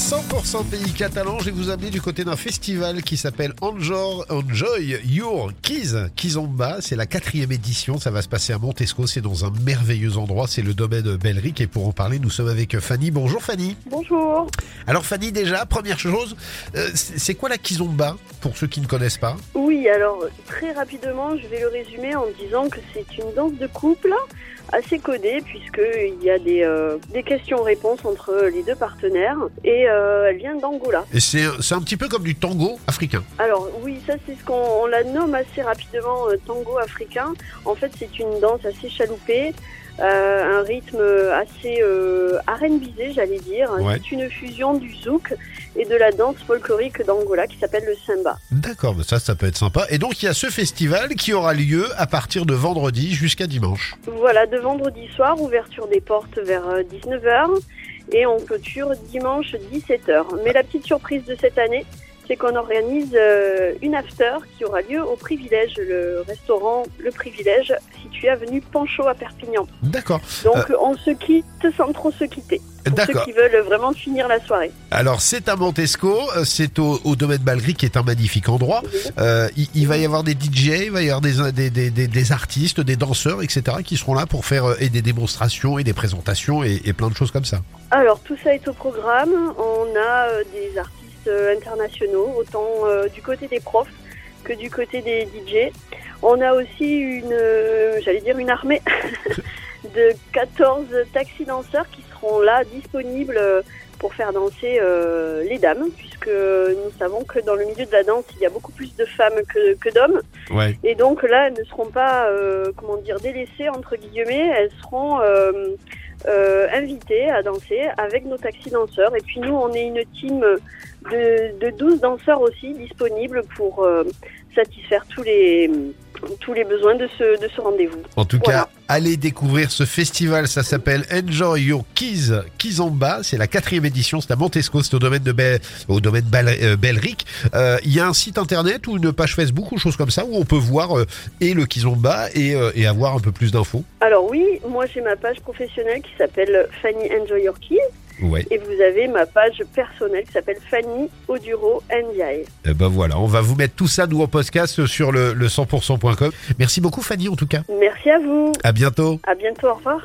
100% pays catalan, je vais vous amener du côté d'un festival qui s'appelle Enjoy, Enjoy Your Kizomba. C'est la quatrième édition, ça va se passer à Montesco, c'est dans un merveilleux endroit, c'est le domaine Belric. Et pour en parler, nous sommes avec Fanny. Bonjour Fanny. Bonjour. Alors Fanny, déjà, première chose, euh, c'est quoi la Kizomba pour ceux qui ne connaissent pas? Oui, alors très rapidement, je vais le résumer en disant que c'est une danse de couple assez codée puisqu'il y a des, euh, des questions-réponses entre les deux partenaires et euh, elle vient d'Angola. Et c'est c'est un petit peu comme du tango africain. Alors oui, ça c'est ce qu'on on la nomme assez rapidement euh, tango africain. En fait, c'est une danse assez chaloupée. euh, un rythme assez euh, R&Bisé, j'allais dire. Ouais. C'est une fusion du zouk et de la danse folklorique d'Angola qui s'appelle le samba. D'accord, mais ça, ça peut être sympa. Et donc, il y a ce festival qui aura lieu à partir de vendredi jusqu'à dimanche. Voilà, de vendredi soir, ouverture des portes vers 19h et on clôture dimanche 17h. Mais la petite surprise de cette année, c'est qu'on organise euh, une after qui aura lieu au Privilège, le restaurant Le Privilège, situé avenue Panchaud à Perpignan. D'accord. Donc on se quitte sans trop se quitter. Pour ceux D'accord. qui veulent vraiment finir la soirée. Alors, c'est à Montesco, euh, c'est au, au domaine Balgry qui est un magnifique endroit. Euh, il, il va y avoir des DJ, il va y avoir des, des, des, des- des artistes, des danseurs, etc. qui seront là pour faire euh, et des démonstrations et des présentations et, et plein de choses comme ça. Alors tout ça est au programme. On a euh, des artistes euh, internationaux, autant euh, du côté des profs que du côté des DJ. On a aussi une, euh, j'allais dire une armée de 14 taxi danseurs qui là disponibles euh, pour faire danser euh, les dames, puisque nous savons que dans le milieu de la danse, il y a beaucoup plus de femmes que, que d'hommes. Ouais. Et donc là, elles ne seront pas, euh, comment dire, délaissées entre guillemets. Elles seront invitées à danser avec nos taxis danseurs. Et puis nous, on est une team de, de 12 danseurs aussi disponibles pour satisfaire tous les tous les besoins de ce de ce rendez-vous. En tout Voilà. cas, allez découvrir ce festival. Ça s'appelle Enjoy Your Keys, Kizomba. C'est la quatrième édition. C'est à Montesco. C'est au domaine de Bel- au domaine Bal- euh, Belric. Euh, Il y a un site internet ou une page Facebook ou chose comme ça où on peut voir euh, et le Kizomba et, euh, et avoir un peu plus d'infos. Alors oui, moi j'ai ma page professionnelle qui s'appelle Fanny Enjoy Your Keys Ouais. et vous avez ma page personnelle qui s'appelle Fanny Oduro NDI. Eh ben voilà, on va vous mettre tout ça nous en podcast sur le, le 100%.com. Merci beaucoup Fanny en tout cas. Merci à vous. À bientôt. À bientôt. Au revoir.